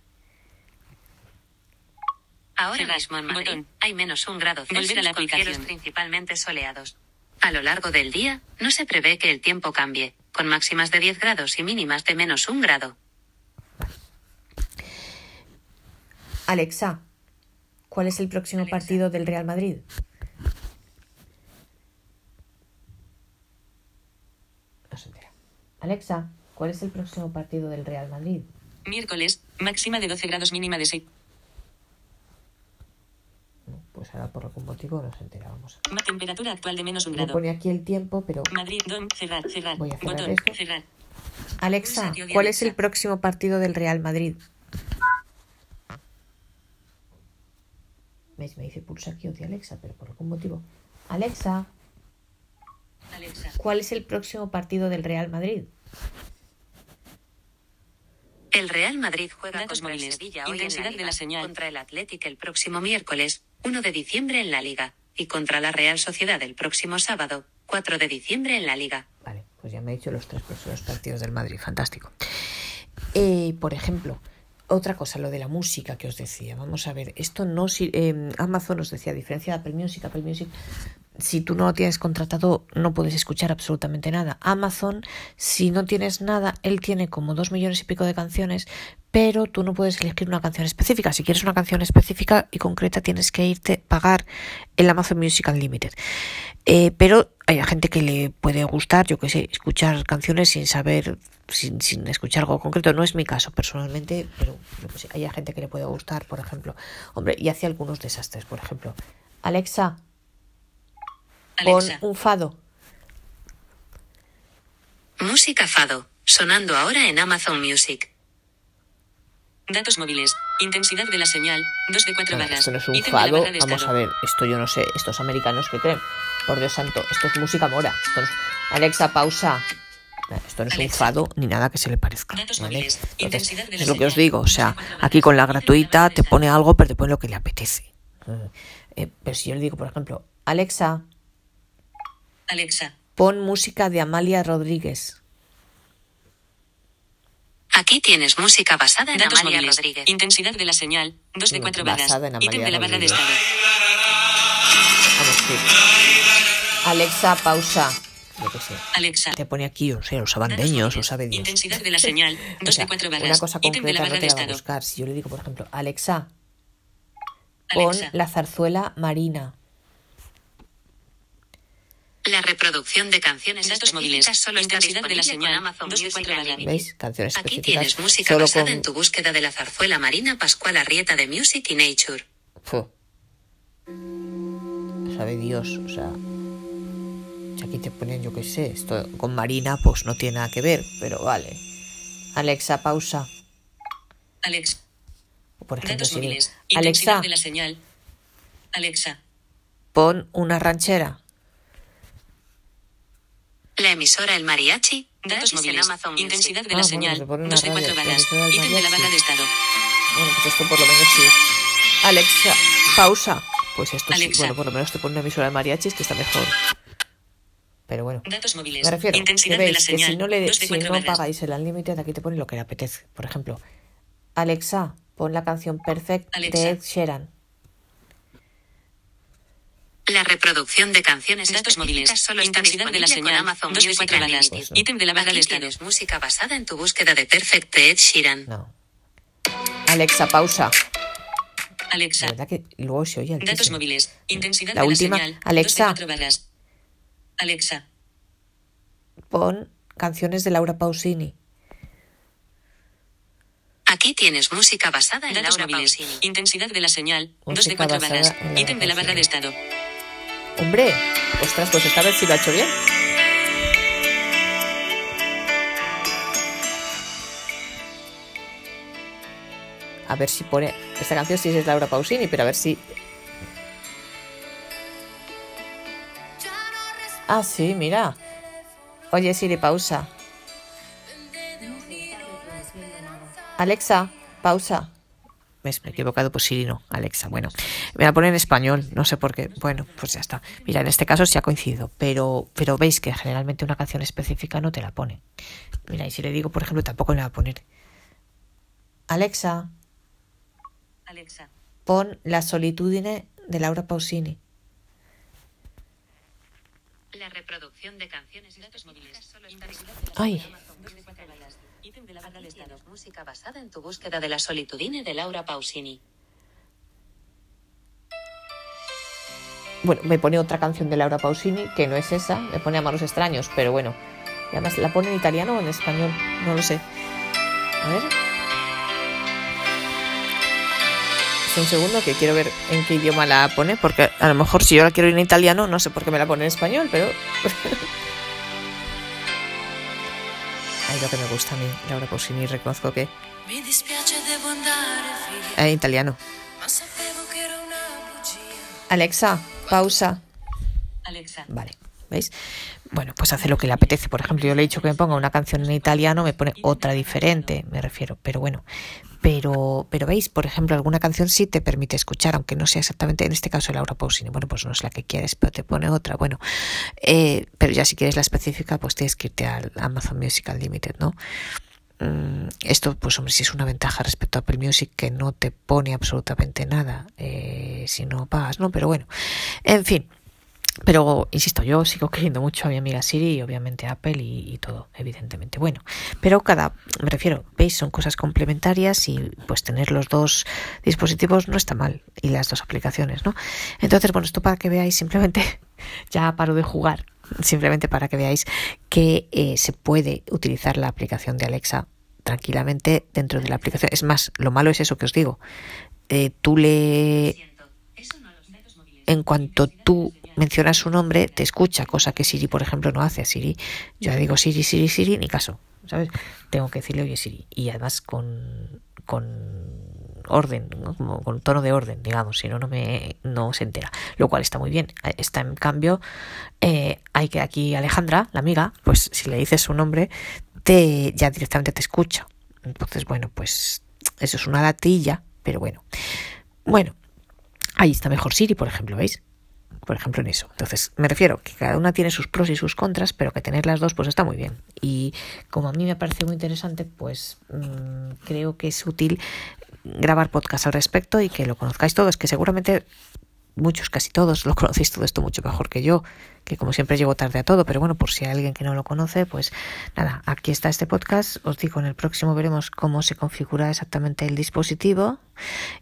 Speaker 3: Ahora mismo en Madrid
Speaker 2: Botón.
Speaker 3: hay menos un grado Celsius
Speaker 2: la
Speaker 3: con cielos
Speaker 2: aplicación.
Speaker 3: principalmente soleados. A lo largo del día, no se prevé que el tiempo cambie, con máximas de 10 grados y mínimas de menos un grado.
Speaker 1: Alexa, ¿cuál es el próximo
Speaker 2: Alexa.
Speaker 1: partido del Real Madrid? No se entera. Alexa, ¿cuál es el próximo partido del Real Madrid?
Speaker 2: Miércoles. Máxima de 12 grados, mínima de 6.
Speaker 1: Pues ahora por algún motivo no se entera. Vamos a
Speaker 2: Ma- Temperatura actual de menos un
Speaker 1: Me
Speaker 2: grado.
Speaker 1: pone aquí el tiempo, pero
Speaker 2: Madrid. Don. Cerrar. Cerrar.
Speaker 1: Voy a cerrar
Speaker 2: Botón.
Speaker 1: esto.
Speaker 2: Cerrar.
Speaker 1: Alexa, ¿cuál es el próximo partido del Real Madrid? Me dice pulsa aquí o de Alexa, pero por algún motivo. Alexa,
Speaker 2: Alexa.
Speaker 1: ¿cuál es el próximo partido del Real Madrid?
Speaker 3: El Real Madrid juega
Speaker 2: Datos
Speaker 3: contra el
Speaker 2: móviles.
Speaker 3: Sevilla hoy en
Speaker 2: Intensidad
Speaker 3: la
Speaker 2: de
Speaker 3: Liga,
Speaker 2: la señal.
Speaker 3: contra el Athletic el próximo miércoles, 1 de diciembre en la Liga, y contra la Real Sociedad el próximo sábado, 4 de diciembre en la Liga.
Speaker 1: Vale, pues ya me he dicho los tres próximos partidos del Madrid, fantástico. Eh, por ejemplo, otra cosa, lo de la música que os decía. Vamos a ver, esto no si eh, Amazon os decía, a diferencia de Apple Music, Apple Music, si tú no tienes contratado, no puedes escuchar absolutamente nada. Amazon, si no tienes nada, él tiene como dos millones y pico de canciones, pero tú no puedes elegir una canción específica. Si quieres una canción específica y concreta, tienes que irte pagar el Amazon Music Unlimited. Eh, pero hay gente que le puede gustar, yo que sé, escuchar canciones sin saber, sin, sin escuchar algo concreto. No es mi caso personalmente, pero sé, hay gente que le puede gustar, por ejemplo. Hombre, y hace algunos desastres, por ejemplo. Alexa, pon un fado.
Speaker 3: Música Fado, sonando ahora en Amazon Music.
Speaker 2: Datos móviles. Intensidad de la señal. 2 de 4
Speaker 1: Bueno,
Speaker 2: barras.
Speaker 1: esto no es un fado, vamos a ver, esto yo no sé, estos americanos que creen. Por Dios santo, esto es música mora. Esto no es- Alexa, pausa. Esto no es un fado ni nada que se le parezca. es lo que os digo. O sea, aquí con la gratuita te pone algo, pero te pone lo que le apetece. Eh, pero si yo le digo, por ejemplo, Alexa.
Speaker 2: Alexa.
Speaker 1: Pon música de Amalia Rodríguez.
Speaker 3: Aquí tienes música basada en
Speaker 2: Datos
Speaker 3: Amalia
Speaker 2: móviles.
Speaker 3: Rodríguez.
Speaker 2: Intensidad de la señal. 2 de 4 barras.
Speaker 1: Basada en
Speaker 2: Ítem
Speaker 1: Amalia
Speaker 2: de la barra de
Speaker 1: Rodríguez.
Speaker 2: estado.
Speaker 1: Vamos, sí. Alexa, pausa. Yo qué sé.
Speaker 2: Alexa.
Speaker 1: Te pone aquí, o sea, los abandeños, o sabe Dios.
Speaker 2: Intensidad de la señal.
Speaker 1: O
Speaker 2: 2
Speaker 1: sea,
Speaker 2: de 4 barras.
Speaker 1: una cosa
Speaker 2: Ítem de la
Speaker 1: concreta
Speaker 2: barra
Speaker 1: no te la va a buscar. Si yo le digo, por ejemplo, Alexa, pon
Speaker 2: Alexa.
Speaker 1: la zarzuela marina.
Speaker 3: La reproducción de canciones
Speaker 2: Datos móviles.
Speaker 3: solo está
Speaker 2: Intensidad de la
Speaker 3: disponible
Speaker 2: señal.
Speaker 3: con Amazon Music. Unlimited.
Speaker 1: ¿Veis? Canciones
Speaker 3: Aquí
Speaker 1: específicas.
Speaker 3: tienes música
Speaker 1: solo
Speaker 3: basada
Speaker 1: con...
Speaker 3: en tu búsqueda de la zarzuela marina Pascual Arrieta de Music y Nature.
Speaker 1: Fu. Sabe Dios, o sea. Aquí te ponen, yo qué sé, esto con Marina, pues no tiene nada que ver, pero vale. Alexa, pausa.
Speaker 2: Alex.
Speaker 1: Por ejemplo,
Speaker 2: Datos
Speaker 1: si
Speaker 2: móviles. Intensidad
Speaker 1: Alexa,
Speaker 2: de la señal. Alexa.
Speaker 1: pon una ranchera.
Speaker 3: La emisora El Mariachi.
Speaker 2: Datos
Speaker 3: en
Speaker 2: móviles.
Speaker 3: Amazon.
Speaker 2: Intensidad de
Speaker 1: Ah,
Speaker 2: la
Speaker 1: bueno,
Speaker 2: señal.
Speaker 1: se pone una
Speaker 2: 2 de 4
Speaker 1: radio,
Speaker 2: barras.
Speaker 1: emisora del
Speaker 2: Ítem de la barra de estado.
Speaker 1: Bueno, pues esto por lo menos sí. Alexa, pausa. Pues esto sí,
Speaker 2: Alexa.
Speaker 1: bueno, por lo menos te pone una emisora de mariachis que está mejor. Pero bueno,
Speaker 2: Datos móviles.
Speaker 1: me refiero
Speaker 2: Intensidad
Speaker 1: que
Speaker 2: de la
Speaker 1: veis que
Speaker 2: señal.
Speaker 1: si no, le,
Speaker 2: 2 de
Speaker 1: si
Speaker 2: 4
Speaker 1: no pagáis el Unlimited, aquí te pone lo que le apetece. Por ejemplo, Alexa, pon la canción Perfect
Speaker 2: Alexa.
Speaker 1: de Ed Sheeran.
Speaker 3: La reproducción de canciones
Speaker 2: Datos móviles.
Speaker 3: solo está
Speaker 2: Intensidad de la
Speaker 3: con
Speaker 2: señal.
Speaker 3: Amazon
Speaker 2: 2 de
Speaker 3: Music
Speaker 2: 4 barras.
Speaker 3: Unlimited.
Speaker 1: no.
Speaker 2: Ítem de la barra de
Speaker 3: Aquí
Speaker 2: estado.
Speaker 3: tienes música basada en tu búsqueda de Perfect de Ed Sheeran.
Speaker 1: No. Alexa, pausa.
Speaker 2: Alexa.
Speaker 1: La verdad que luego se oye
Speaker 2: Datos móviles. Intensidad
Speaker 1: La
Speaker 2: de
Speaker 1: última,
Speaker 2: la señal.
Speaker 1: Alexa.
Speaker 2: 2 de 4 barras. Alexa.
Speaker 1: Pon canciones de Laura Pausini.
Speaker 3: Aquí tienes música basada en
Speaker 2: Datos
Speaker 3: Laura
Speaker 2: móviles.
Speaker 3: Pausini.
Speaker 2: Intensidad de la señal. 2 de
Speaker 1: Música
Speaker 2: 4
Speaker 1: basada
Speaker 2: barras.
Speaker 1: en la
Speaker 2: Ítem de la barra de estado.
Speaker 1: Hombre, ostras, pues esta vez sí lo ha hecho bien. A ver si pone. Esta canción sí es Laura Pausini, pero a ver si. Ah, sí, mira. Oye, Siri, pausa. Alexa, pausa. ¿Ves? Me he equivocado, pues Siri no, Alexa. Bueno, me la pone en español, no sé por qué. Bueno, pues ya está. Mira, en este caso sí ha coincidido, pero, pero veis que generalmente una canción específica no te la pone. Mira, y si le digo, por ejemplo, tampoco le va a poner. Alexa,
Speaker 2: Alexa.
Speaker 1: pon La solitudine de Laura Pausini.
Speaker 3: La reproducción de canciones
Speaker 2: Datos móviles.
Speaker 1: Ay,
Speaker 3: música basada en tu búsqueda de la solitudine de Laura Pausini.
Speaker 1: bueno, me pone otra canción de Laura Pausini, que no es esa, me pone a manos extraños, pero bueno. Y además, ¿la pone en italiano o en español? No lo sé. A ver. Un segundo que quiero ver en qué idioma la pone, porque a lo mejor si yo la quiero en italiano, no sé por qué me la pone en español, pero... *laughs* Ay, lo que me gusta a mí, Laura Pausini, reconozco que... En italiano.
Speaker 4: una bugia.
Speaker 1: Alexa, pausa.
Speaker 2: Alexa.
Speaker 1: Vale, ¿veis? Bueno, pues hace lo que le apetece. Por ejemplo, yo le he dicho que me ponga una canción en italiano, me pone otra diferente, me refiero. Pero bueno, pero, pero veis, por ejemplo, alguna canción sí te permite escuchar, aunque no sea exactamente en este caso Laura Pausini. Bueno, pues no es la que quieres, pero te pone otra. Bueno, eh, pero ya si quieres la específica, pues tienes que irte al Amazon Music Unlimited, ¿no? Mm, Esto, pues hombre, sí es una ventaja respecto a Apple Music que no te pone absolutamente nada eh, si no pagas, ¿no? Pero bueno, en fin. Pero, insisto, yo sigo queriendo mucho a mi amiga Siri y obviamente a Apple y, y todo, evidentemente. Bueno, pero cada, me refiero, veis, son cosas complementarias y pues tener los dos dispositivos no está mal y las dos aplicaciones, ¿no? Entonces, bueno, esto para que veáis simplemente, *laughs* ya paro de jugar, simplemente para que veáis que eh, se puede utilizar la aplicación de Alexa tranquilamente dentro de la aplicación. Es más, lo malo es eso que os digo. Eh, tú le en cuanto tú mencionas su nombre, te escucha, cosa que Siri, por ejemplo, no hace. A Siri, yo le digo Siri, Siri, Siri, ni caso. ¿sabes? Tengo que decirle, oye Siri, y además con, con orden, como con tono de orden, digamos, si no, no, me, no se entera, lo cual está muy bien. Está en cambio, eh, hay que aquí Alejandra, la amiga, pues si le dices su nombre, te, ya directamente te escucha. Entonces, bueno, pues eso es una latilla, pero bueno. Bueno, ahí está mejor Siri, por ejemplo, ¿veis? Por ejemplo, en eso. Entonces, me refiero que cada una tiene sus pros y sus contras, pero que tener las dos, pues está muy bien. Y como a mí me parece muy interesante, pues mmm, creo que es útil grabar podcast al respecto y que lo conozcáis todos, que seguramente muchos, casi todos, lo conocéis todo esto mucho mejor que yo, que como siempre llego tarde a todo, pero bueno, por si hay alguien que no lo conoce, pues nada, aquí está este podcast. Os digo, en el próximo veremos cómo se configura exactamente el dispositivo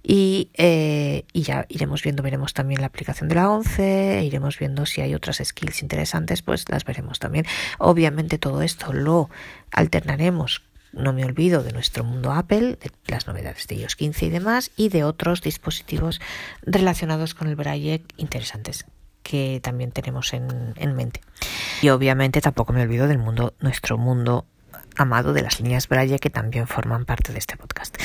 Speaker 1: y, eh, y ya iremos viendo, veremos también la aplicación de la 11, iremos viendo si hay otras skills interesantes, pues las veremos también. Obviamente todo esto lo alternaremos no me olvido de nuestro mundo Apple, de las novedades de iOS 15 y demás, y de otros dispositivos relacionados con el Braille interesantes que también tenemos en, en mente. Y obviamente tampoco me olvido del mundo, nuestro mundo amado de las líneas Braille que también forman parte de este podcast.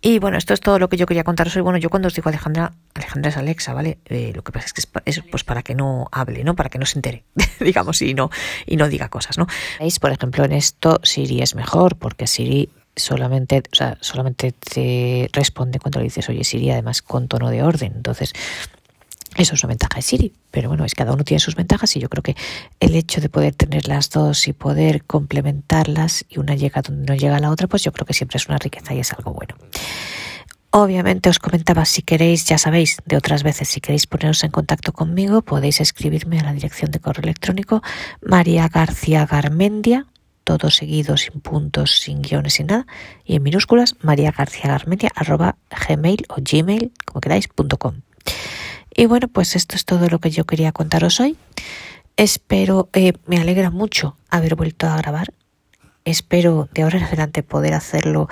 Speaker 1: Y bueno, esto es todo lo que yo quería contaros hoy. Bueno, yo cuando os digo Alejandra, Alejandra es Alexa, ¿vale? Eh, lo que pasa es que es, pues para que no hable, ¿no? Para que no se entere, *laughs* digamos, y no, y no diga cosas, ¿no? ¿Veis? Por ejemplo, en esto Siri es mejor porque Siri solamente, o sea, solamente te responde cuando le dices, oye Siri, además con tono de orden. Entonces, eso es una ventaja de Siri, pero bueno, es cada uno tiene sus ventajas y yo creo que el hecho de poder tener las dos y poder complementarlas y una llega donde no llega la otra, pues yo creo que siempre es una riqueza y es algo bueno. Obviamente os comentaba, si queréis, ya sabéis, de otras veces, si queréis poneros en contacto conmigo, podéis escribirme a la dirección de correo electrónico María García Garmendia, todo seguido, sin puntos, sin guiones, sin nada, y en minúsculas, María García Garmendia, arroba gmail o gmail, como queráis, punto com. Y bueno, pues esto es todo lo que yo quería contaros hoy. Espero, eh, me alegra mucho haber vuelto a grabar. Espero de ahora en adelante poder hacerlo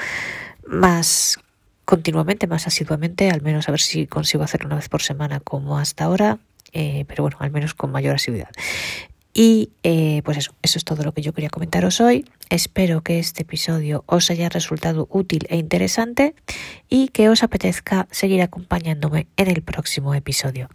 Speaker 1: más continuamente, más asiduamente, al menos a ver si consigo hacerlo una vez por semana como hasta ahora, eh, pero bueno, al menos con mayor asiduidad. Y eh, pues eso, eso es todo lo que yo quería comentaros hoy. Espero que este episodio os haya resultado útil e interesante y que os apetezca seguir acompañándome en el próximo episodio.